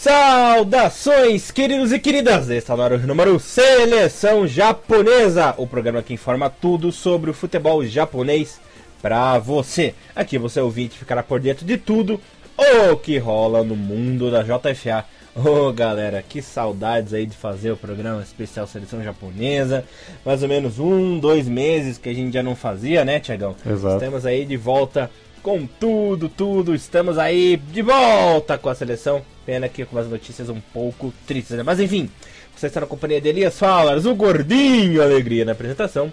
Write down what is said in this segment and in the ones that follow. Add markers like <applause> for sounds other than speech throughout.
Saudações, queridos e queridas! Está no número Seleção Japonesa, o programa que informa tudo sobre o futebol japonês para você. Aqui você ouvinte ficará por dentro de tudo o que rola no mundo da JFA. Ô oh, galera, que saudades aí de fazer o programa especial Seleção Japonesa. Mais ou menos um, dois meses que a gente já não fazia, né, Tiagão? Exato. Estamos aí de volta com tudo, tudo. Estamos aí de volta com a seleção. Pena que com as notícias um pouco tristes, né? Mas enfim, você está na companhia de Elias Falas, o gordinho alegria na apresentação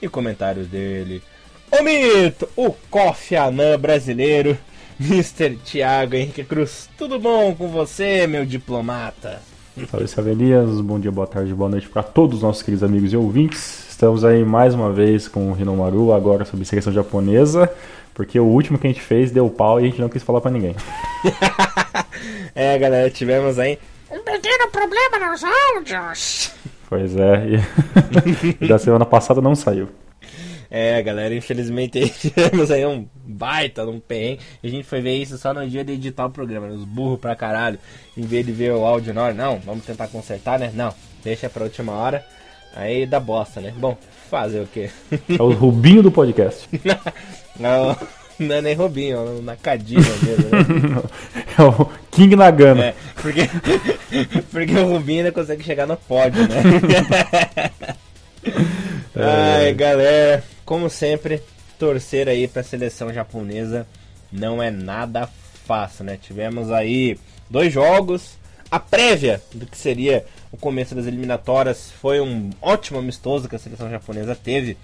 e comentários dele. O mito, o Kofi Anã brasileiro, Mr. Thiago Henrique Cruz. Tudo bom com você, meu diplomata? Salve, salve Elias. Bom dia, boa tarde, boa noite para todos os nossos queridos amigos e ouvintes. Estamos aí mais uma vez com o Rinomaru, agora sobre seleção japonesa. Porque o último que a gente fez deu pau e a gente não quis falar pra ninguém. <laughs> é, galera, tivemos aí um pequeno problema nos áudios. Pois é, e <laughs> da semana passada não saiu. É, galera, infelizmente <laughs> tivemos aí um baita, um perrengue. A gente foi ver isso só no dia de editar o programa, os burros pra caralho. Em vez de ver o áudio na hora, não, vamos tentar consertar, né? Não, deixa pra última hora. Aí dá bosta, né? Bom, fazer o quê? É o Rubinho do podcast. <laughs> não, não é nem Rubinho, é o Nakadima mesmo, né? <laughs> É o King Nagano. É, porque, <laughs> porque o Rubinho ainda consegue chegar no pódio, né? Ai, galera, como sempre, torcer aí pra seleção japonesa não é nada fácil, né? Tivemos aí dois jogos, a prévia do que seria o começo das eliminatórias foi um ótimo amistoso que a seleção japonesa teve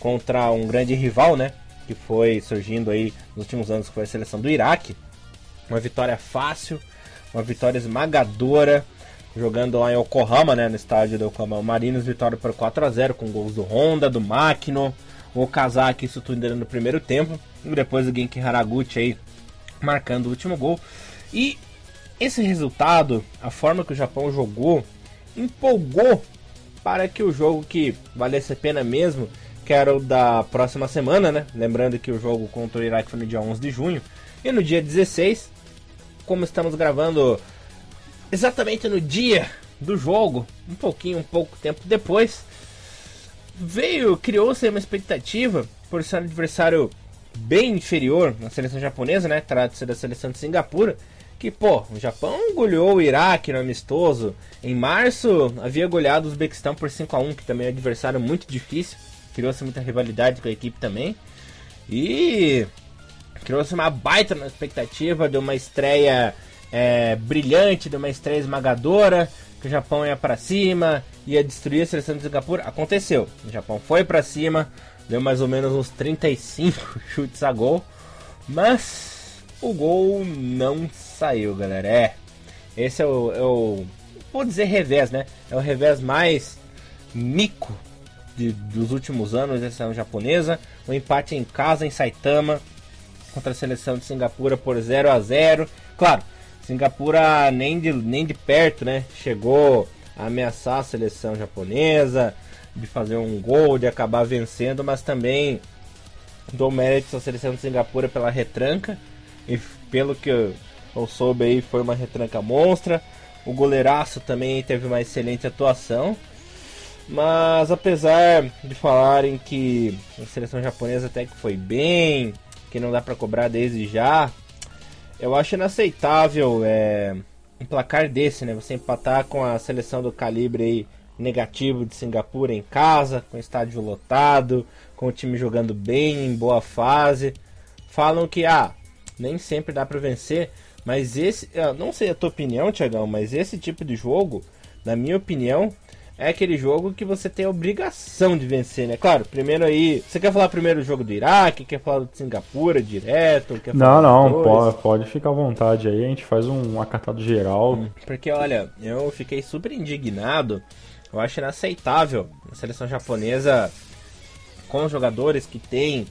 contra um grande rival, né? Que foi surgindo aí nos últimos anos, que foi a seleção do Iraque. Uma vitória fácil, uma vitória esmagadora, jogando lá em Yokohama, né? No estádio do Yokohama Marinos, vitória por 4 a 0 com gols do Honda, do Makino, o Okazaki, isso tudo no primeiro tempo. E depois o Genki Haraguchi aí marcando o último gol. E esse resultado, a forma que o Japão jogou, empolgou para que o jogo que valesse a pena mesmo, que era o da próxima semana, né? Lembrando que o jogo contra o Iraque foi no dia 11 de junho. E no dia 16, como estamos gravando exatamente no dia do jogo, um pouquinho, um pouco tempo depois, veio, criou-se uma expectativa por ser um adversário bem inferior na seleção japonesa, né? Trata-se da seleção de Singapura que, pô, o Japão goleou o Iraque no amistoso. Em março havia goleado o Uzbequistão por 5 a 1 que também é um adversário muito difícil. Criou-se muita rivalidade com a equipe também. E criou-se uma baita expectativa de uma estreia é, brilhante, de uma estreia esmagadora. Que o Japão ia para cima, ia destruir a seleção de Singapura. Aconteceu. O Japão foi para cima, deu mais ou menos uns 35 <laughs> chutes a gol. Mas o gol não saiu, galera. É, esse é o, é o vou dizer revés, né? É o revés mais mico de, dos últimos anos da seleção japonesa. O um empate em casa em Saitama contra a seleção de Singapura por 0 a 0. Claro, Singapura nem de, nem de perto, né? Chegou a ameaçar a seleção japonesa de fazer um gol, de acabar vencendo, mas também dou mérito à seleção de Singapura pela retranca e pelo que eu, eu soube aí, foi uma retranca monstra. O goleiraço também teve uma excelente atuação. Mas apesar de falarem que a seleção japonesa até que foi bem, que não dá para cobrar desde já, eu acho inaceitável é, um placar desse, né? Você empatar com a seleção do calibre aí negativo de Singapura em casa, com o estádio lotado, com o time jogando bem, em boa fase. Falam que ah, nem sempre dá para vencer. Mas esse, eu não sei a tua opinião, Tiagão, mas esse tipo de jogo, na minha opinião, é aquele jogo que você tem a obrigação de vencer, né? Claro, primeiro aí. Você quer falar primeiro do jogo do Iraque? Quer falar do Singapura direto? não, não, pode, pode ficar à vontade aí. A gente faz um acatado geral. Hum, porque olha, eu fiquei super indignado. Eu acho inaceitável a seleção japonesa com os jogadores que tem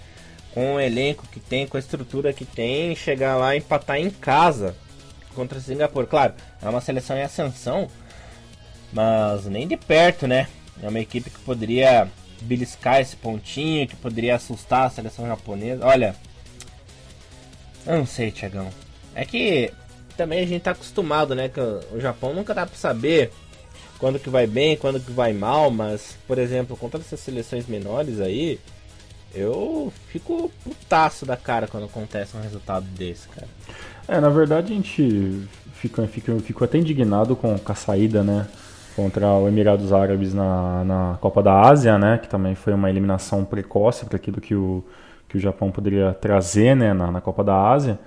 com o elenco que tem, com a estrutura que tem, chegar lá e empatar em casa contra Singapura. Claro, é uma seleção em ascensão, mas nem de perto, né? É uma equipe que poderia beliscar esse pontinho, que poderia assustar a seleção japonesa. Olha, eu não sei, Tiagão. É que também a gente tá acostumado, né? Que o Japão nunca dá pra saber quando que vai bem, quando que vai mal, mas, por exemplo, com todas essas seleções menores aí, eu fico putaço da cara quando acontece um resultado desse, cara. É, na verdade a gente fica, fica, fico até indignado com, com a saída, né? Contra o Emirados Árabes na, na Copa da Ásia, né? Que também foi uma eliminação precoce para aquilo que o, que o Japão poderia trazer né, na, na Copa da Ásia.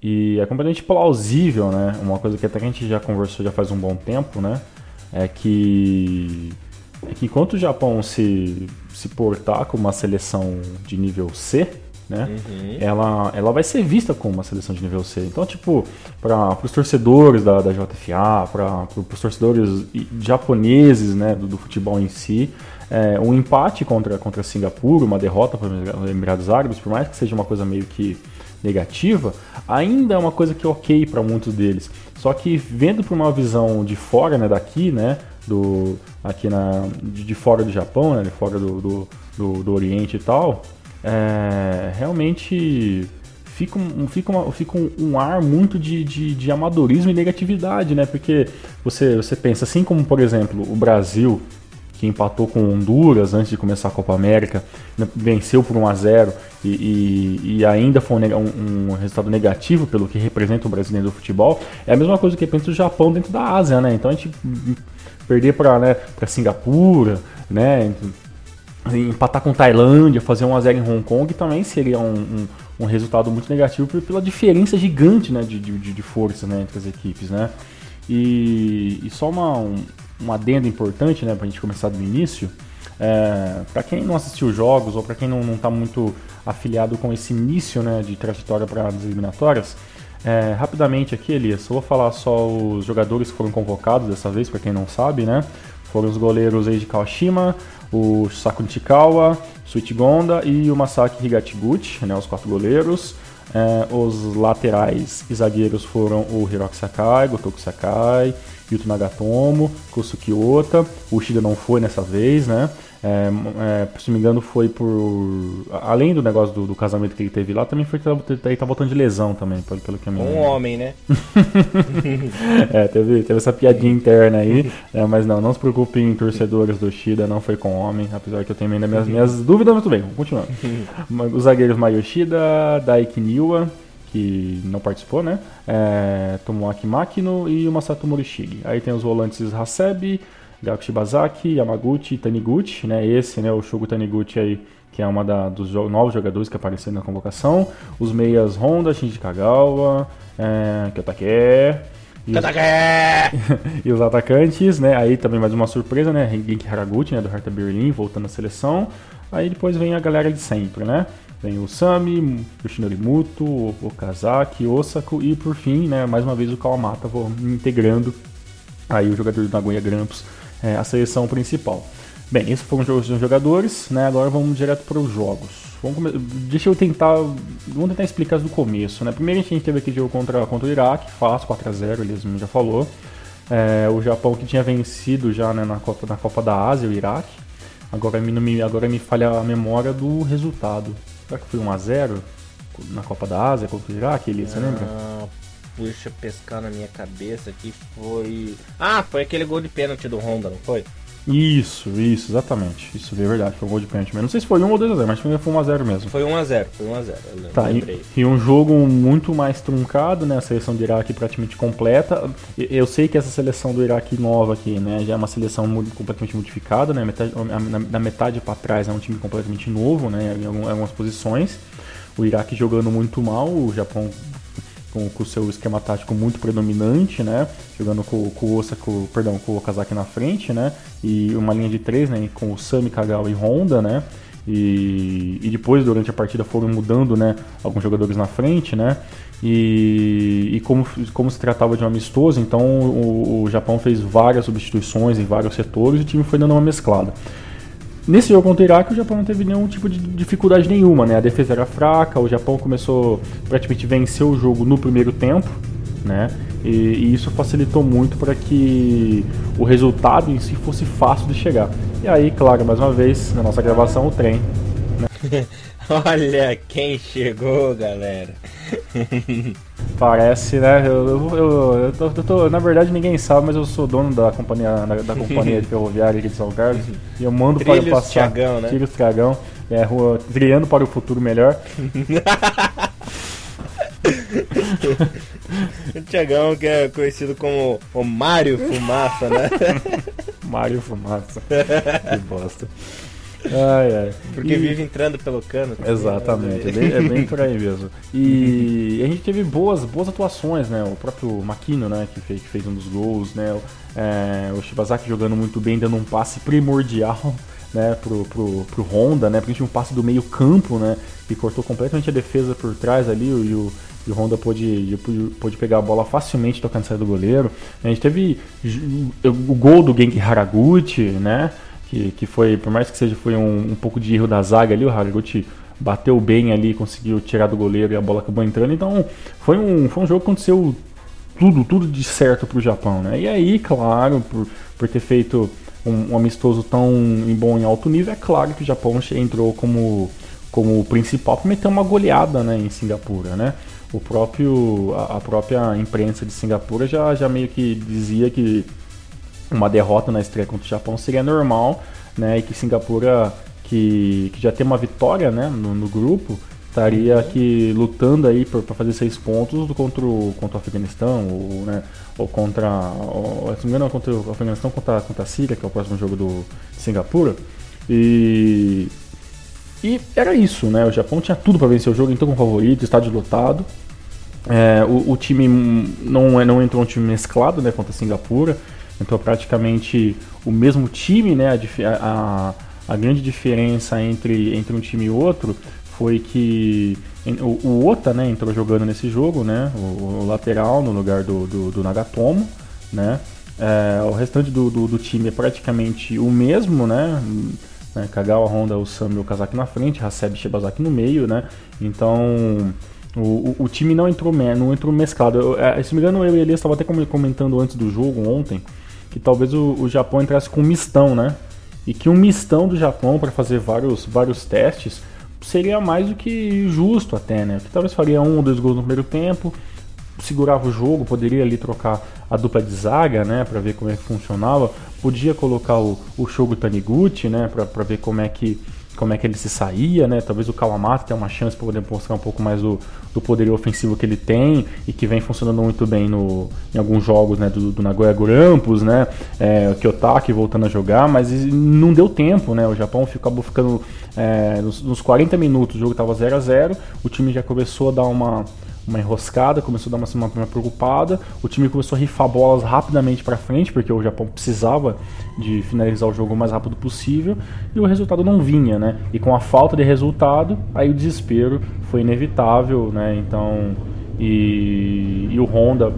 E é completamente plausível, né? Uma coisa que até a gente já conversou já faz um bom tempo, né? É que, é que enquanto o Japão se, se portar como uma seleção de nível C, né? Uhum. Ela, ela vai ser vista como uma seleção de nível C. Então, tipo, para os torcedores da, da JFA, para os torcedores japoneses né, do, do futebol em si, é, um empate contra, contra Singapura, uma derrota para os Emirados Árabes, por mais que seja uma coisa meio que negativa, ainda é uma coisa que é ok para muitos deles. Só que vendo por uma visão de fora, né, daqui, né, do aqui na de, de fora do Japão, né, de fora do, do, do, do Oriente e tal, é, realmente fica, um, fica, uma, fica um, um ar muito de, de, de, amadorismo e negatividade, né? Porque você, você pensa, assim como, por exemplo, o Brasil que empatou com Honduras antes de começar a Copa América, né, venceu por 1 a 0 e, e, e ainda foi um, um, resultado negativo pelo que representa o brasileiro do futebol, é a mesma coisa que representa o Japão dentro da Ásia, né? Então a gente perder para né, Singapura, né? Empatar com Tailândia, fazer 1 a 0 em Hong Kong também seria um, um, um resultado muito negativo pela diferença gigante né, de, de, de força né, entre as equipes, né? E, e só uma, um, um adendo importante, né, pra gente começar do início. É, para quem não assistiu jogos ou para quem não está muito afiliado com esse início né, de trajetória para as eliminatórias, é, rapidamente aqui, Elias, eu vou falar só os jogadores que foram convocados dessa vez, para quem não sabe, né? Foram os goleiros Eiji Kawashima, o Saku Nishikawa, Suichigonda e o Masaki Higatiguchi, né, os quatro goleiros. É, os laterais e zagueiros foram o Hiroki Sakai, Gotoku Sakai, Yuto Nagatomo, Kosuki Ota. O Ushida não foi nessa vez, né? É, é, se não me engano, foi por. Além do negócio do, do, casamento que ele teve lá, também foi que ele tá voltando de lesão também, pelo, pelo que eu me Um homem, né? <laughs> é, teve, teve essa piadinha interna aí. É, mas não, não se preocupem, torcedores do Shida, não foi com homem, apesar que eu tenho ainda minhas, minhas dúvidas, mas tudo bem, continuando. <laughs> Os zagueiros Mayoshida, Daiki Niwa que não participou, né? É, Tomoaki Makino e o Masato Morishige. Aí tem os volantes Hasebe, Gakushi Bazaki, Yamaguchi e Taniguchi, né? Esse, né, o Shogo Taniguchi aí, que é uma da, dos novos jogadores que apareceram na convocação. Os meias Honda, Shinji Kagawa, é, Kyotake. E os, <laughs> e os atacantes, né? Aí também mais uma surpresa, né? Genki Haraguchi, né? Do Hertha Berlin, voltando à seleção. Aí depois vem a galera de sempre, né? Vem o Sami, o Shinori Muto, o Okazaki, Osako e por fim, né, mais uma vez o Kawamata vou integrando aí o jogador do Nagoya Grampus é, a seleção principal. Bem, esses foram os jogadores, né? Agora vamos direto para os jogos. Vamos Deixa eu tentar. Vamos tentar explicar do começo, né? Primeiro a gente teve aquele jogo contra, contra o Iraque, fácil, 4x0, eles já falou. É, o Japão que tinha vencido já né, na, Copa, na Copa da Ásia, o Iraque. Agora me, agora me falha a memória do resultado. Será que foi 1x0 na Copa da Ásia contra o Iraque, Eli, você lembra? Puxa, pescar na minha cabeça que foi. Ah, foi aquele gol de pênalti do Honda, não foi? Isso, isso, exatamente. Isso é verdade, foi um gol de pênalti. Mas não sei se foi 1 ou 2x0, mas foi 1x0 mesmo. Foi 1x0, foi 1x0. Tá, e, e, um jogo muito mais truncado, né? A seleção do Iraque praticamente completa. Eu sei que essa seleção do Iraque nova aqui, né? Já é uma seleção muito, completamente modificada, né? Metade, na, na metade para trás é um time completamente novo, né? Em algumas posições. O Iraque jogando muito mal, o Japão com, com o seu esquema tático muito predominante, né? Jogando com, com o Osaka, perdão, com o Okazaki na frente, né? E uma linha de três, né? Com o Sami, Kagawa e Honda, né? E, e depois, durante a partida, foram mudando, né? Alguns jogadores na frente, né? E, e como, como se tratava de um amistoso, então o, o Japão fez várias substituições em vários setores e o time foi dando uma mesclada. Nesse jogo contra o Iraque, o Japão não teve nenhum tipo de dificuldade nenhuma, né? A defesa era fraca, o Japão começou praticamente vencer o jogo no primeiro tempo, né? E, e isso facilitou muito para que o resultado em si fosse fácil de chegar. E aí, claro, mais uma vez, na nossa gravação, o trem. Né? <laughs> <laughs> Olha quem chegou, galera. <laughs> Parece, né? Eu, eu, eu, eu, tô, eu tô- na verdade, ninguém sabe, mas eu sou dono da companhia, da, da companhia <laughs> ferroviária aqui de São Carlos. E eu mando para Trilhos passar. Tiagão, né? Trilhos Tiagão. É, rua, trilhando para o futuro melhor. O Tiagão, que é conhecido como o Mário Fumaça, né? Mário Fumaça. que bosta. Ai, ai. Porque E- vive entrando pelo cano. Exatamente, é bem, é bem por aí mesmo. E a gente teve boas, boas atuações, né? O próprio Makino, né, que fez, que fez um dos gols, né? O, é, o Shibazaki jogando muito bem, dando um passe primordial, <laughs> né, pro, pro, pro Honda, né? Principalmente um passe do meio campo, né? Que cortou completamente a defesa por trás ali e o, e o Honda pôde, pôde, pegar a bola facilmente tocando sair do goleiro. A gente teve o gol do Genki Haraguchi, né? Que, que foi, por mais que seja, foi um, um pouco de erro da zaga ali, o Haraguchi bateu bem ali, conseguiu tirar do goleiro e a bola acabou entrando. Então foi um, foi um jogo que aconteceu tudo, tudo de certo pro Japão, né? E aí, claro, por, por ter feito um, um amistoso tão em bom em alto nível, é claro que o Japão entrou como, como principal para meter uma goleada né, em Singapura, né? O próprio, a, a própria imprensa de Singapura já, já meio que dizia que uma derrota na estreia contra o Japão seria normal, né? E que Singapura, que, que já tem uma vitória, né, no, no grupo, estaria aqui lutando aí para fazer seis pontos contra o, contra o Afeganistão, ou, né, ou contra, ou, se não me engano, contra o Afeganistão, contra, contra a Síria, que é o próximo jogo do de Singapura. E e era isso, né? O Japão tinha tudo para vencer o jogo, então com favorito, estádio lotado. É, o, o time não, é- não entrou um time mesclado né, contra a Singapura, entrou praticamente o mesmo time, né? A, a- a grande diferença entre, entre um time e outro foi que o, o Ota né, entrou jogando nesse jogo, né? O, o lateral no lugar do, do, do Nagatomo, né? É, o restante do, do, do time é praticamente o mesmo, né? né? Kagawa, Honda, Osami e Okazaki na frente, Hasebe e Shibazaki no meio, né? Então o, o, time não entrou, não entrou mesclado. Eu, é, se não me engano, eu e Elias estava até com- comentando antes do jogo ontem que talvez o, o Japão entrasse com um mistão, né? E que um mistão do Japão para fazer vários, vários testes seria mais do que justo até, né? Que talvez faria um ou dois gols no primeiro tempo, segurava o jogo, poderia ali trocar a dupla de zaga, né, para ver como é que funcionava. Podia colocar o, o Shogo Taniguchi, né, para ver como é que como é que ele se saía, né? Talvez o Kawamatsu tenha uma chance para poder mostrar um pouco mais do, do poderio ofensivo que ele tem e que vem funcionando muito bem no, em alguns jogos, né? Do, do Nagoya Grampus, né? É, o Kyotaki voltando a jogar, mas não deu tempo, né? O Japão acabou ficando é, nos, nos 40 minutos, o jogo estava 0 a 0 o time já começou a dar uma uma enroscada, começou a dar uma, uma, uma preocupada. O time começou a rifar bolas rapidamente para frente, porque o Japão precisava de finalizar o jogo o mais rápido possível e o resultado não vinha, né? E com a falta de resultado, aí o desespero foi inevitável, né? Então, e, e o Honda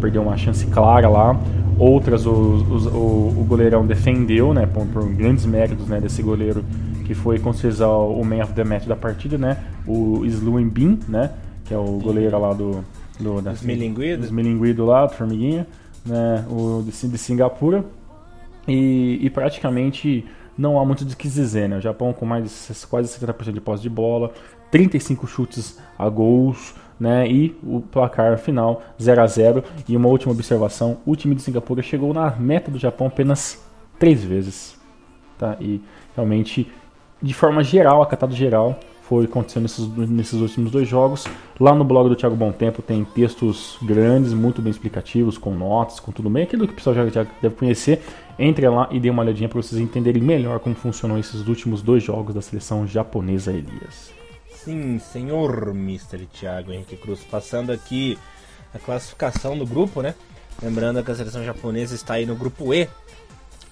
perdeu uma chance clara lá. Outras os, o, o goleirão defendeu, né? Por, por grandes méritos né, desse goleiro que foi com certeza o man of the match da partida, né? O Sluin Bin, né? Que é o goleiro lá do, do da, Esmilinguido? Esmilinguido lá, do Formiguinha, né, o de, de Singapura. E, e, praticamente não há muito do que dizer, né? O Japão com mais quase 70% de posse de bola, 35 chutes a gols, né? E o placar final 0 a 0 E uma última observação: o time de Singapura chegou na meta do Japão apenas três vezes, tá? E realmente, de forma geral, acatado geral, foi acontecendo nesses, nesses últimos dois jogos. Lá no blog do Thiago Bom Tempo tem textos grandes, muito bem explicativos, com notas, com tudo bem, aquilo que o pessoal já, já deve conhecer. Entre lá e dê uma olhadinha para vocês entenderem melhor como funcionam esses últimos dois jogos da seleção japonesa, Elias. Sim, senhor Mr. Thiago Henrique Cruz. Passando aqui a classificação do grupo, né? Lembrando que a seleção japonesa está aí no grupo E,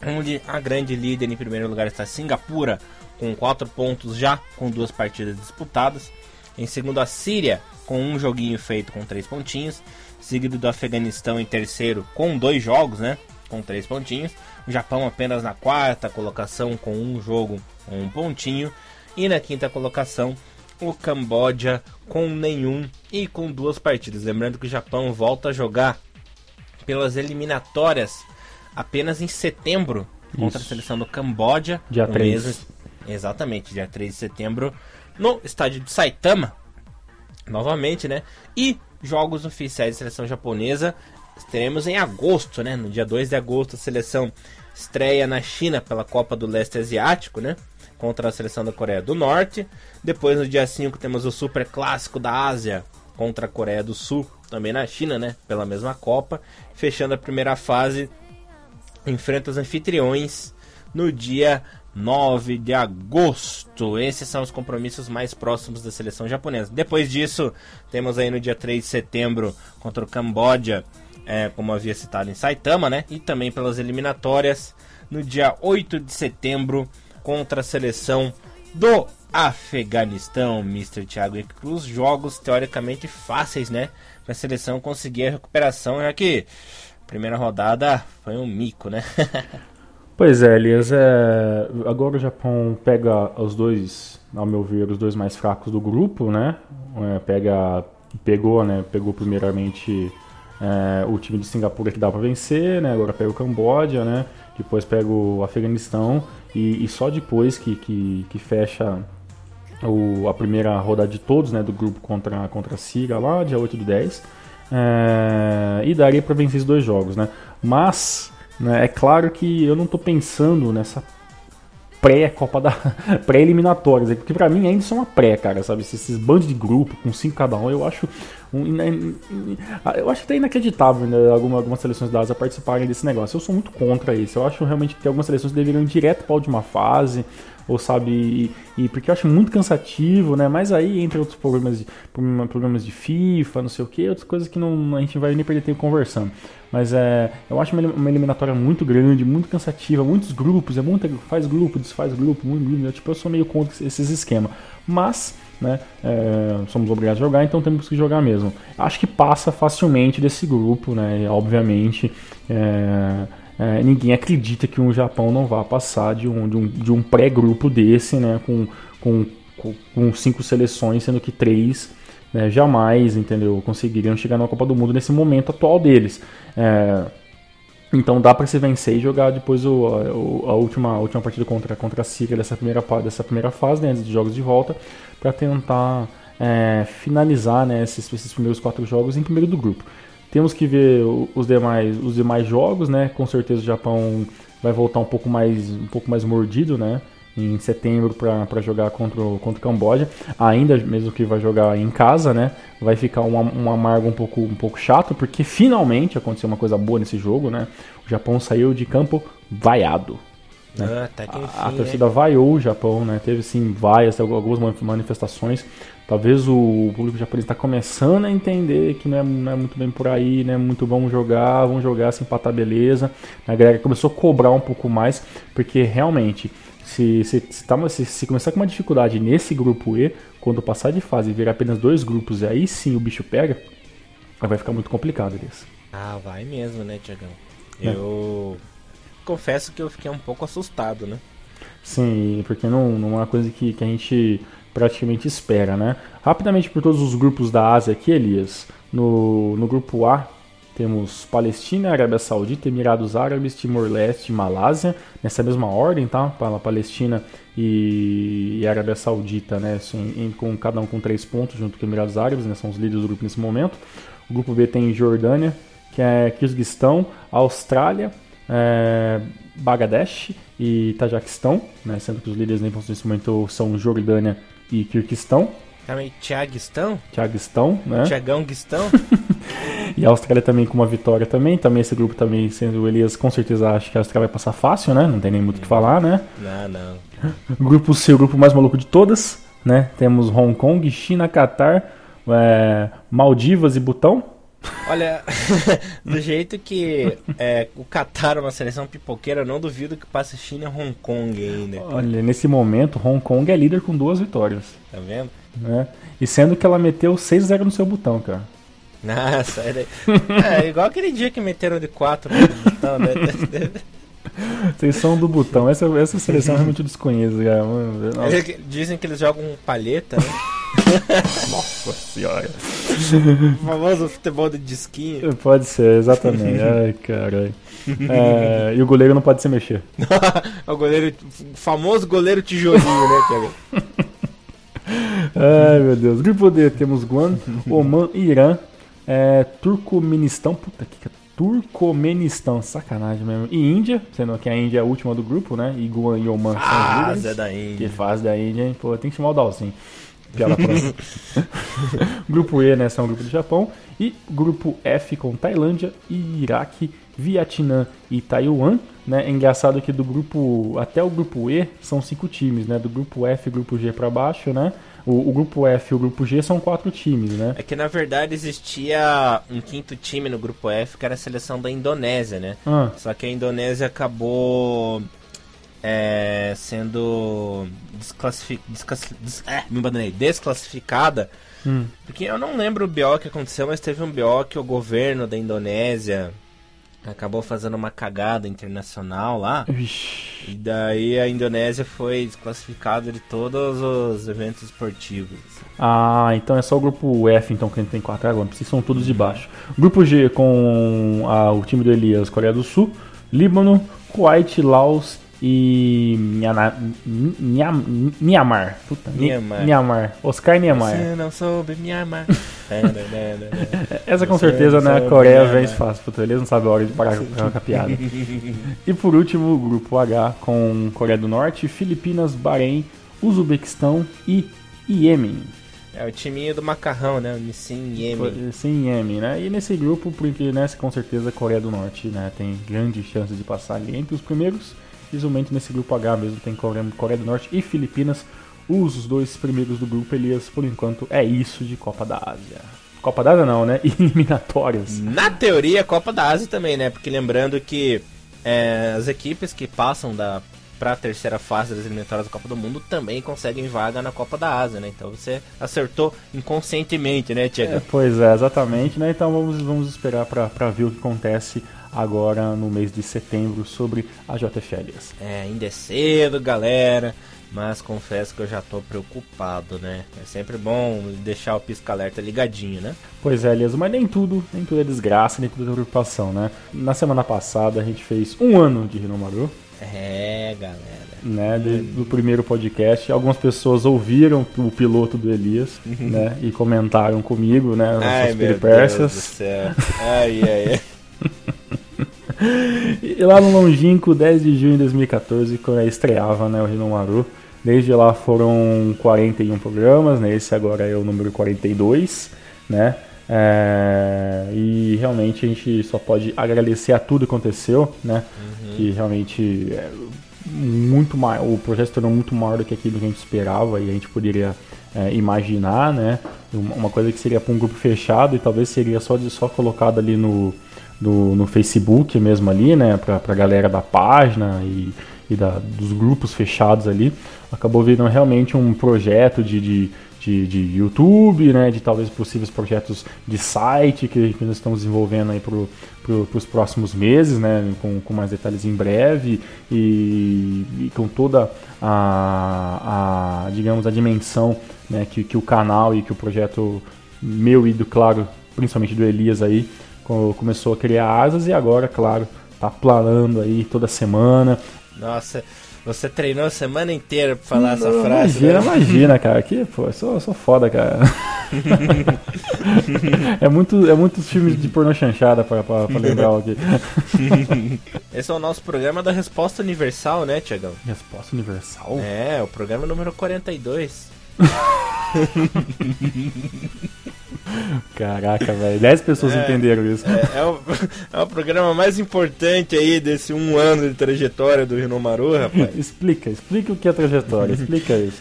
onde a grande líder em primeiro lugar está Singapura, com 4 pontos já, com duas partidas disputadas. Em segundo, a Síria, com um joguinho feito com 3 pontinhos. Seguido do Afeganistão em terceiro, com dois jogos, né? Com 3 pontinhos. O Japão apenas na quarta colocação, com um jogo, um pontinho. E na quinta colocação, o Camboja com nenhum e com duas partidas. Lembrando que o Japão volta a jogar pelas eliminatórias apenas em setembro contra Isso. a seleção do Camboja. Dia no 3. mesmo- exatamente, dia 3 de setembro, no estádio de Saitama. novamente, né? E jogos oficiais de seleção japonesa teremos em agosto, né? No dia 2 de agosto, a seleção estreia na China pela Copa do Leste Asiático, né? Contra a seleção da Coreia do Norte. Depois, no dia 5, temos o Super Clássico da Ásia contra a Coreia do Sul, também na China, né? Pela mesma Copa. Fechando a primeira fase, enfrenta os anfitriões no dia 9 de agosto. Esses são os compromissos mais próximos da seleção japonesa. Depois disso, temos aí no dia 3 de setembro contra o Camboja, é, como havia citado em Saitama, né? E também pelas eliminatórias no dia 8 de setembro contra a seleção do Afeganistão, Mr. Thiago Cruz. Jogos teoricamente fáceis, né? Para a seleção conseguir a recuperação, já que a primeira rodada foi um mico, né? <laughs> Pois é, Elias, é... agora o Japão pega os dois, ao meu ver, os dois mais fracos do grupo, né? É, pega, pegou, né? Pegou primeiramente é, o time de Singapura que dá para vencer, né? Agora pega o Camboja, né? Depois pega o Afeganistão e, e só depois que, que, que fecha o, a primeira rodada de todos, né? Do grupo contra, contra a Síria lá, dia 8 do 10. É, e daria para vencer esses dois jogos, né? Mas né? É claro que eu não estou pensando nessa pré-Copa da <laughs> pré-eliminatórias, porque para mim ainda são uma pré, cara, sabe? Esses bandos de grupo com cinco cada um, eu acho um, eu acho até inacreditável né, algumas, algumas seleções da Ásia participarem desse negócio. Eu sou muito contra isso. Eu acho realmente que algumas seleções deveriam ir direto para a última fase, ou sabe, e, e, porque eu acho muito cansativo, né? Mas aí entre outros problemas de, problemas de FIFA, não sei o que, outras coisas que não, a gente vai nem perder tempo conversando. Mas é, eu acho uma eliminatória muito grande, muito cansativa, muitos grupos, é muito, faz grupo, desfaz grupo, muito grupo. Eu, tipo, eu sou meio contra esses esquemas. Mas, né, é, somos obrigados a jogar, então temos que jogar mesmo. Acho que passa facilmente desse grupo, né? Obviamente. É, é, ninguém acredita que um Japão não vá passar de um, de um, de um pré-grupo desse, né? Com, com, com cinco seleções, sendo que três né, jamais, entendeu, conseguiriam chegar na Copa do Mundo nesse momento atual deles. É, então dá para se vencer e jogar depois o, a, a, última, a última partida contra, contra a Síria dessa primeira, dessa primeira fase, né, de jogos de volta, para tentar é, finalizar né, esses, esses primeiros quatro jogos em primeiro do grupo. Temos que ver os demais, os demais jogos, né? Com certeza o Japão vai voltar um pouco mais, um pouco mais mordido, né? em setembro para jogar contra o, contra o Camboja. Ainda mesmo que vai jogar em casa, né? Vai ficar um, um amargo um pouco, um pouco chato, porque finalmente aconteceu uma coisa boa nesse jogo, né? O Japão saiu de campo vaiado. Né? Ah, tá enfim, a, a, torcida né? vaiou o Japão, né? Teve sim vaias, algumas manifestações. Talvez o público japonês está começando a entender que não é, não é, muito bem por aí, né? Muito vamos jogar, vamos jogar, se empatar, beleza. A galera começou a cobrar um pouco mais, porque realmente se, se, se, tá, se, se, começar com uma dificuldade nesse grupo E, quando passar de fase e virar apenas dois grupos, e aí sim o bicho pega, vai ficar muito complicado isso. Ah, vai mesmo, né, Tiagão? É. Confesso que eu fiquei um pouco assustado, né? Sim, porque não, não é uma coisa que, que a gente praticamente espera, né? Rapidamente por todos os grupos da Ásia aqui, Elias. No, no grupo A, temos Palestina, Arábia Saudita, Emirados Árabes, Timor-Leste Malásia, nessa mesma ordem, tá? Palestina e, e Arábia Saudita, né? Em, em, com, cada um com três pontos, junto com Emirados Árabes, né? São os líderes do grupo nesse momento. O grupo B tem Jordânia, que é Kirguistão, Austrália, é, Bangladesh e Tajiquistão, né? Sendo que os líderes nesse momento são Jordânia e Kirguistão. Aí, Tiaguistão? Tiaguistão, né? Tiagão Guistão? <laughs> e a Austrália também com uma vitória também. Também esse grupo também, sendo o Elias, com certeza acho que a Austrália vai passar fácil, né? Não tem nem muito o que falar, né? Não, não. <laughs> Grupo C, o grupo mais maluco de todas, né? Temos Hong Kong, China, Catar, é, Maldivas e Butão. Olha, <laughs> do jeito que é, o Qatar é uma seleção pipoqueira, eu não duvido que passe China e Hong Kong ainda. Olha, nesse momento, Hong Kong é líder com duas vitórias. Tá vendo? Né? E sendo que ela meteu 6-0 no seu botão, cara. Nossa, <laughs> é igual aquele dia que meteram de 4 no botão, né? <laughs> Vocês são do botão. Essa, essa seleção realmente eu desconheço, cara. Dizem que eles jogam palheta, né? <laughs> Nossa senhora. O famoso futebol de disquinho. Pode ser, exatamente. <laughs> Ai, caralho. É, e o goleiro não pode se mexer. <laughs> o goleiro, o famoso goleiro tijolinho, né, Thiago? Ai, meu Deus. Grupo D, temos Guam, Oman, Irã, é, Turcomenistão, puta que Turcomenistão, sacanagem mesmo. E Índia, sendo que a Índia é a última do grupo, né? E Guam e Oman são Ah, líderes. Zé da Índia. Que fase da Índia, hein? Pô, tem que chamar o Dalsin. Piada <laughs> próxima. grupo E, né? São o grupo do Japão. E grupo F com Tailândia, Iraque, Vietnã e Taiwan. Né? É engraçado que do grupo. Até o grupo E são cinco times, né? Do grupo F e grupo G pra baixo, né? O, o grupo F e o grupo G são quatro times, né? É que na verdade existia um quinto time no grupo F, que era a seleção da Indonésia, né? Ah, Só que a Indonésia acabou é, sendo des- é, me abandonei, desclassificada. hum. Porque eu não lembro o BO que aconteceu, mas teve um BO que o governo da Indonésia acabou fazendo uma cagada internacional lá. Vixe. E daí a Indonésia foi desclassificada de todos os eventos esportivos. Ah, então é só o grupo F então que a gente tem quatro agora, porque são todos de baixo. Grupo G com a- o time do Elias, Coreia do Sul, Líbano, Kuwait, Laos e Myanmar. Puta, Myanmar. Myanmar. Oscar Niemeyer. Você não soube me amar. <laughs> Essa com certeza, não né? Coreia Myanmar. vence fácil. Puta, eles não sabem a hora de parar com a piada. <laughs> E por último, o grupo H com Coreia do Norte, Filipinas, Bahrein, Uzbequistão e Iêmen. É o timinho do macarrão, né? Nissin Yemen. Sim, Iêmen, né? E nesse grupo, porque né, com certeza a Coreia do Norte né, tem grandes chances de passar ali entre os primeiros. Visualmente nesse grupo H mesmo tem Coreia, Coreia do Norte e Filipinas. Os dois primeiros do grupo, Elias, por enquanto, é isso de Copa da Ásia. Copa da Ásia não, né? <laughs> Eliminatórias. Na teoria, Copa da Ásia também, né? Porque lembrando que é, as equipes que passam da pra terceira fase das eliminatórias da Copa do Mundo também conseguem vaga na Copa da Ásia, né? Então você acertou inconscientemente, né, Tiago? É, pois é, exatamente, né? Então vamos, vamos esperar pra ver o que acontece agora no mês de setembro sobre a Elias. É, ainda é cedo, galera. Mas confesso que eu já tô preocupado, né? É sempre bom deixar o pisca-alerta ligadinho, né? Pois é, Elias, mas nem tudo, nem tudo é desgraça, nem tudo é preocupação, né? Na semana passada a gente fez um ano de Rinomaru, É, galera. né? do primeiro podcast. Algumas pessoas ouviram o piloto do Elias, né? E comentaram comigo, né? as Ai, suas meu Deus do peripécias. céu. Ai, ai, ai. <laughs> E lá no longínquo 10 de junho de 2014, quando estreava né, o Rinomaru, desde lá foram 41 programas, né, esse agora é o número 42, né? É, e realmente a gente só pode agradecer a tudo que aconteceu, né? Que realmente é muito maior, o projeto se tornou muito maior do que aquilo que a gente esperava e a gente poderia é, imaginar, né? Uma uma coisa que seria para um grupo fechado e talvez seria só, de, só colocado ali no, no, no Facebook mesmo ali, né? Pra, pra galera da página e, e da, dos grupos fechados ali. Acabou virando realmente um projeto de, de, de, de YouTube, né? De talvez possíveis projetos de site que, que nós estamos desenvolvendo aí pro, pro, pros próximos meses, né? Com, com mais detalhes em breve e, e com toda a, a, digamos, a dimensão né? que, que o canal e que o projeto meu e do, claro, principalmente do Elias aí, começou a criar asas e agora, claro, tá planando aí toda semana. Nossa, você treinou a semana inteira pra falar essa frase. Imagina, né? imagina, cara. Que, pô, eu sou, eu sou foda, cara. <laughs> é, muito, é muitos filmes de pornô chanchada pra, pra, pra lembrar aqui. <laughs> Esse é o nosso programa da Resposta Universal, né, Tiagão? Resposta universal? É, o programa número 42. <laughs> Caraca, velho. 10 pessoas É. entenderam isso. É, é o, é o programa mais importante aí desse um ano de trajetória do Rinomaru, rapaz. <laughs> Explica, explica o que é trajetória, explica isso.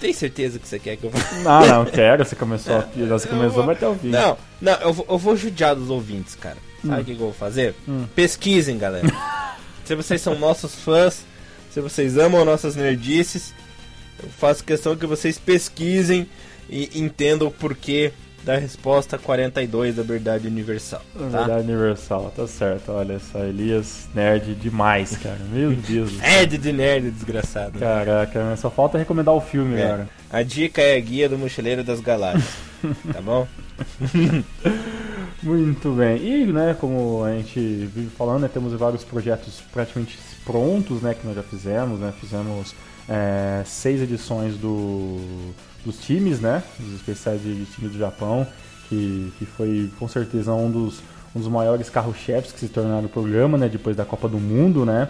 Tem certeza que você quer que eu fale? Não, não, quero. Você começou, você <laughs> Eu começou, vou- vai até o fim. Não, não, eu vou, eu vou judiar dos ouvintes, cara. Sabe o que, que eu vou fazer? Hum. Pesquisem, galera. se vocês são nossos fãs, se vocês amam nossas nerdices, eu faço questão que vocês pesquisem e entendam o porquê da resposta 42 da verdade universal. Tá? verdade, universal, tá certo. Olha só, Elias, nerd demais, cara. Meu <laughs> Deus. É de nerd, desgraçado. Caraca, só falta recomendar o filme, É. cara. A dica é a guia do mochileiro das galáxias. <laughs> tá bom? <laughs> Muito bem. E, né, como a gente vive falando, né, temos vários projetos praticamente prontos, né, que nós já fizemos, né, fizemos é, seis edições do, dos times, né? Os especiais de, de time do Japão, que, que foi com certeza um dos, um dos maiores carro-chefes que se tornaram o programa, né? Depois da Copa do Mundo, né?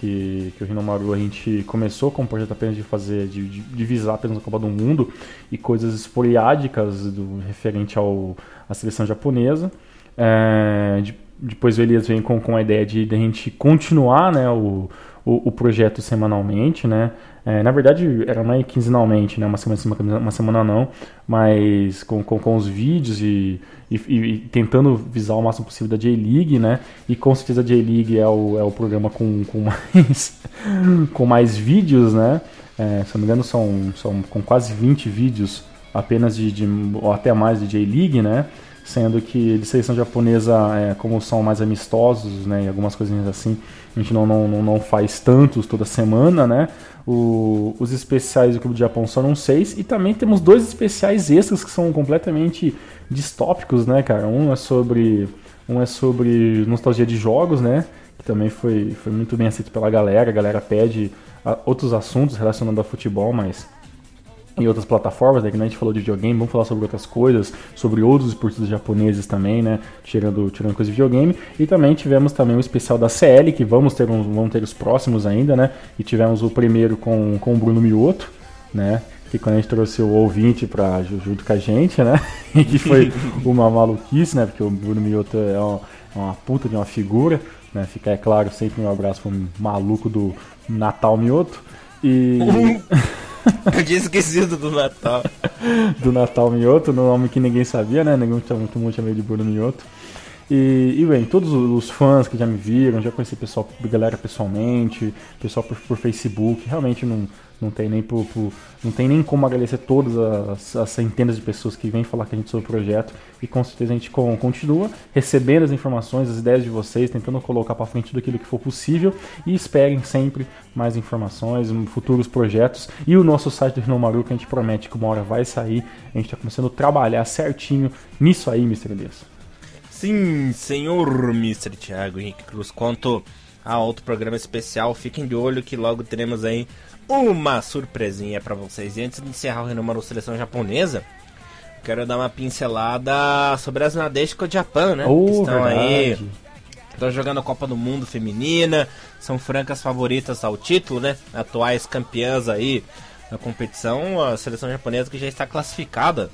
Que, que o Rinomaru a gente começou com o projeto apenas de fazer, de, de, de visar apenas a Copa do Mundo e coisas esporádicas do, referente ao, à seleção japonesa. É, de, depois o Elias vem com, com a ideia de, de a gente continuar né, o, o, o projeto semanalmente, né? É, na verdade, era mais quinzenalmente, né? Uma semana sim, uma semana não, mas com, com, com os vídeos e, e, e, tentando visar o máximo possível da J-League, né? E com certeza a J-League é o, é o programa com, com, mais, <laughs> com mais vídeos, né? É, se não me engano, são, são com quase 20 vídeos apenas de, de ou até mais de J-League, né? Sendo que de seleção japonesa, é, como são mais amistosos, né? E algumas coisinhas assim, a gente não, não, não faz tantos toda semana, né? O, os especiais do Clube do Japão foram seis e também temos dois especiais extras que são completamente distópicos, né, cara? Um é sobre um é sobre nostalgia de jogos, né? Que também foi, foi muito bem aceito pela galera. A galera pede a, outros assuntos relacionados ao futebol, mas em outras plataformas, né? Que a gente falou de videogame, vamos falar sobre outras coisas, sobre outros esportistas japoneses também, né? Tirando, tirando coisa de videogame. E também tivemos também o especial da CL, que vamos ter, um, vamos ter os próximos ainda, né? E tivemos o primeiro com, com o Bruno Mioto, né? Que quando a gente trouxe o ouvinte pra, junto com a gente, né? <laughs> Que foi uma maluquice, né? Porque o Bruno Mioto é uma, é uma puta de uma figura, né? Fica, é claro, sempre um abraço um maluco do Natal Mioto. E. <laughs> <laughs> Eu tinha esquecido do Natal. <laughs> do Natal Mioto, no nome que ninguém sabia, né? Ninguém muito mundo chamei de Bruno Mioto. E, e, bem, todos os fãs que já me viram, já conheci pessoal, galera pessoalmente, pessoal por, por Facebook, realmente não, não tem nem por, por, não tem nem como agradecer todas as, as, centenas de pessoas que vêm falar com a gente sobre o projeto e com certeza a gente continua recebendo as informações, as ideias de vocês, tentando colocar para frente tudo aquilo que for possível e esperem sempre mais informações, futuros projetos e o nosso site do Rinomaru que a gente promete que uma hora vai sair, a gente está começando a trabalhar certinho nisso aí, Mr. Elias. Sim, senhor Mr. Thiago Henrique Cruz, quanto a outro programa especial, fiquem de olho que logo teremos aí uma surpresinha para vocês. E antes de encerrar o Renomaru Seleção Japonesa, quero dar uma pincelada sobre as Nadeshiko Japan, né? Oh, que estão verdade. aí. Estão jogando a Copa do Mundo Feminina, são francas favoritas ao título, né? Atuais campeãs aí na competição. A seleção japonesa que já está classificada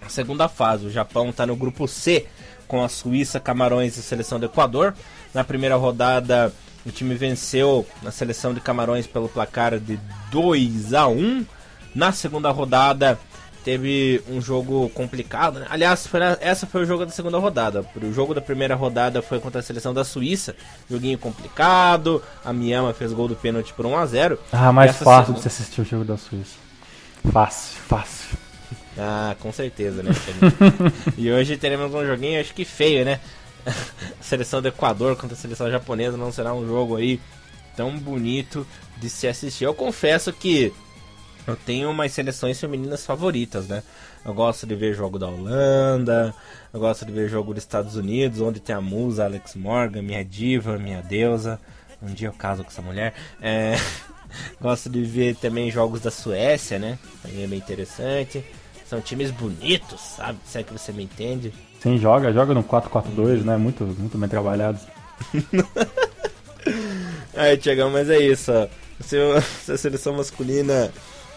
na segunda fase. O Japão está no grupo C com a Suíça, Camarões e seleção do Equador. Na primeira rodada o time venceu na seleção de Camarões pelo placar de 2 a 1. Na segunda rodada teve um jogo complicado. Né? Aliás, foi na, essa foi o jogo da segunda rodada. O jogo da primeira rodada foi contra a seleção da Suíça. Joguinho complicado. A Miyama fez gol do pênalti por 1 a 0. Ah, mais fácil segunda... de você assistir o jogo da Suíça. Fácil, fácil. Ah, com certeza, né? <laughs> e hoje teremos um joguinho, acho que feio, né? <laughs> seleção do Equador contra a seleção japonesa não será um jogo aí tão bonito de se assistir. Eu confesso que eu tenho umas seleções femininas favoritas, né? Eu gosto de ver jogo da Holanda, eu gosto de ver jogo dos Estados Unidos, onde tem a musa Alex Morgan, minha diva, minha deusa. Um dia eu caso com essa mulher. É... <laughs> gosto de ver também jogos da Suécia, né? Também é bem interessante. São times bonitos, sabe? Se é que você me entende. Sim, joga, joga no 4-4-2, né? Muito, muito bem trabalhado. <laughs> Aí, Tiagão, mas é isso. Se, <laughs> se, a seleção masculina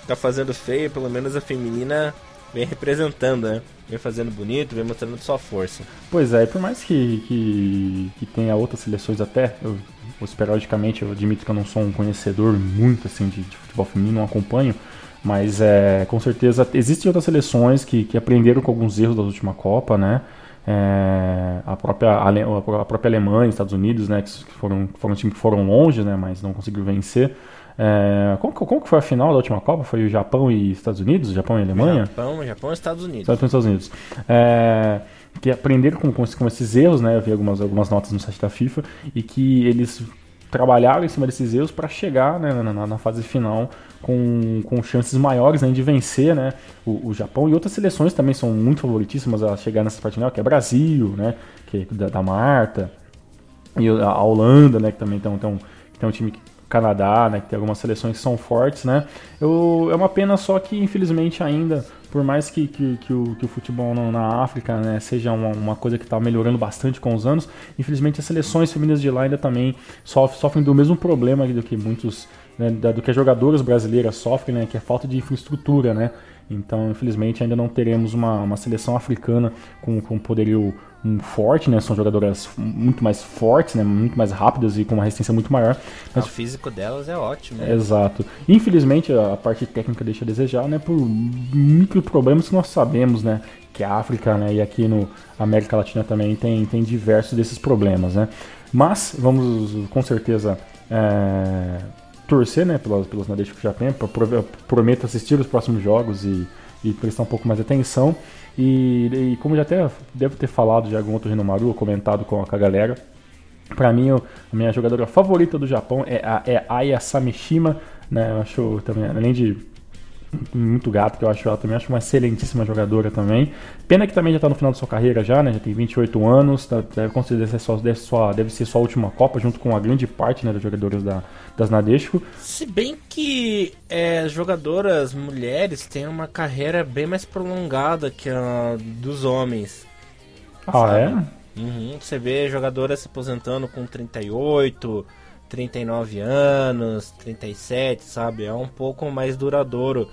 tá fazendo feio, pelo menos a feminina vem representando, né? Vem fazendo bonito, vem mostrando sua força. Pois é, por mais que, que, que tenha outras seleções até, eu, esporadicamente, eu admito que eu não sou um conhecedor muito assim de, de futebol feminino, não acompanho, mas é, com certeza existem outras seleções que, que aprenderam com alguns erros da última Copa, né? É, a, própria, a própria Alemanha, Estados Unidos, né? Que foram, foram um time que foram longe, né? Mas não conseguiram vencer. É, como, como que foi a final da última Copa? Foi o Japão e Estados Unidos? Japão e Alemanha? Japão, Japão e Estados Unidos. Japão e Estados Unidos. É, que aprenderam com, com, com, esses erros, né? Eu vi algumas, algumas notas no site da FIFA e que eles trabalharam em cima desses erros para chegar né, na, na, fase final com, com chances maiores né, de vencer né, o, o, Japão. E outras seleções também são muito favoritíssimas a chegar nessa parte final, que é Brasil, né, que é da, da Marta, e a Holanda, né, que também tem, tem, um, tem um time que Canadá, né, que tem algumas seleções que são fortes, né? Eu, é uma pena só que, infelizmente, ainda, por mais que, que, que, o, que o futebol na África né, seja uma, uma coisa que está melhorando bastante com os anos, infelizmente as seleções femininas de lá ainda também sofrem, sofrem do mesmo problema do que muitos né, do que as jogadoras brasileiras sofrem, né, que é falta de infraestrutura, né? Então, infelizmente, ainda não teremos uma, uma seleção africana com, com poderio forte, né? São jogadoras muito mais fortes, né? Muito mais rápidas e com uma resistência muito maior. Mas... O físico delas é ótimo. Né? Exato. Infelizmente, a parte técnica deixa a desejar, né? Por micro problemas que nós sabemos, né? Que a África, né? E aqui no América Latina também tem, tem diversos desses problemas, né? Mas vamos com certeza é, torcer, né? Pelas, pelas Nadeshiko Japan. Prometo assistir os próximos jogos e, e prestar um pouco mais de atenção. E, e, como já até devo ter falado de algum outro Renomaru, comentado com a, com a galera, para mim a minha jogadora favorita do Japão é a é Aya Samishima, né? Eu acho também, além de muito gato, que eu acho ela também, acho uma excelentíssima jogadora também. Pena que também já está no final da sua carreira já, né? Já tem 28 anos, tá, deve, considerar ser sua, deve, sua, deve ser sua última Copa, junto com a grande parte né, das jogadoras da, das Nadeshiko. Se bem que é, jogadoras mulheres têm uma carreira bem mais prolongada que a dos homens. Ah, sabe? é? Uhum, você vê jogadoras se aposentando com 38, 39 anos, 37, sabe? É um pouco mais duradouro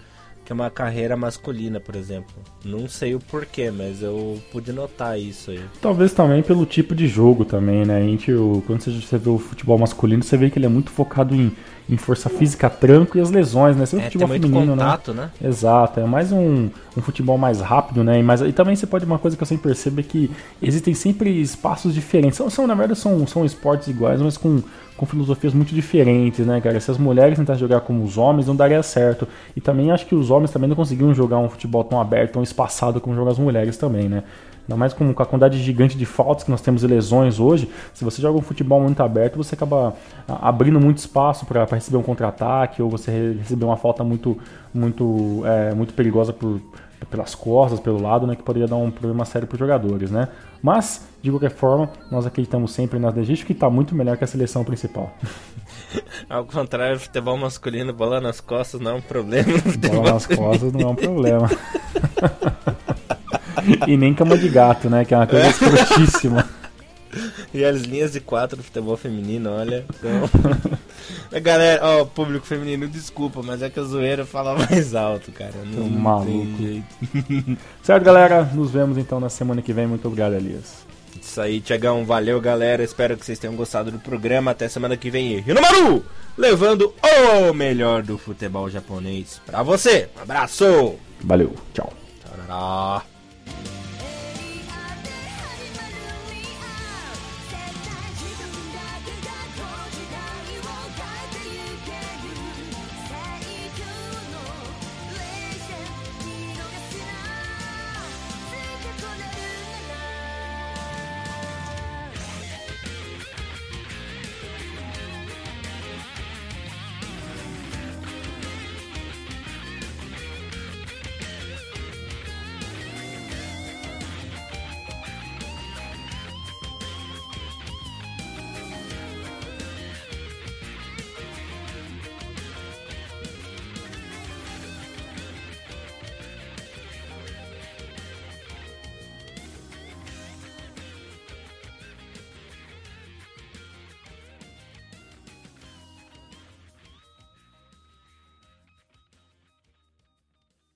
que uma carreira masculina, por exemplo. Não sei o porquê, mas eu pude notar isso aí. Talvez também pelo tipo de jogo também, né? A gente, quando você vê o futebol masculino, você vê que ele é muito focado em, em força física, tranco e as lesões, né? Vê é, futebol tem feminino, né? contato, né? né? Exato, é mais um, um futebol mais rápido, né? E, mais, e também você pode, uma coisa que eu sempre percebo é que existem sempre espaços diferentes. São, são na verdade, são, são esportes iguais, mas com com filosofias muito diferentes, né, cara? Se as mulheres tentassem jogar como os homens, não daria certo. E também acho que os homens também não conseguiam jogar um futebol tão aberto, tão espaçado como jogam as mulheres também, né? Ainda mais com, com a quantidade gigante de faltas que nós temos e lesões hoje, se você joga um futebol muito aberto, você acaba abrindo muito espaço para receber um contra-ataque ou você receber uma falta muito, muito, é, muito perigosa por, pelas costas, pelo lado, né, que poderia dar um problema sério para os jogadores, né? Mas, de qualquer forma, nós acreditamos sempre nas legítimas que está muito melhor que a seleção principal. <laughs> Ao contrário, futebol masculino, bola nas costas não é um problema. Bola nas costas não é um problema. <laughs> e nem cama de gato, né? Que é uma coisa escrotíssima. E as linhas de quatro do futebol feminino, olha. Então... Galera, ó, público feminino, desculpa, mas é que a zoeira fala mais alto, cara. Não, Tô maluco. <laughs> certo, galera? Nos vemos então na semana que vem. Muito obrigado, Elias. Isso aí, Tiagão. Valeu, galera. Espero que vocês tenham gostado do programa. Até semana que vem. Rinomaru! Levando o melhor do futebol japonês pra você. Um abraço! Valeu, tchau. Tchau.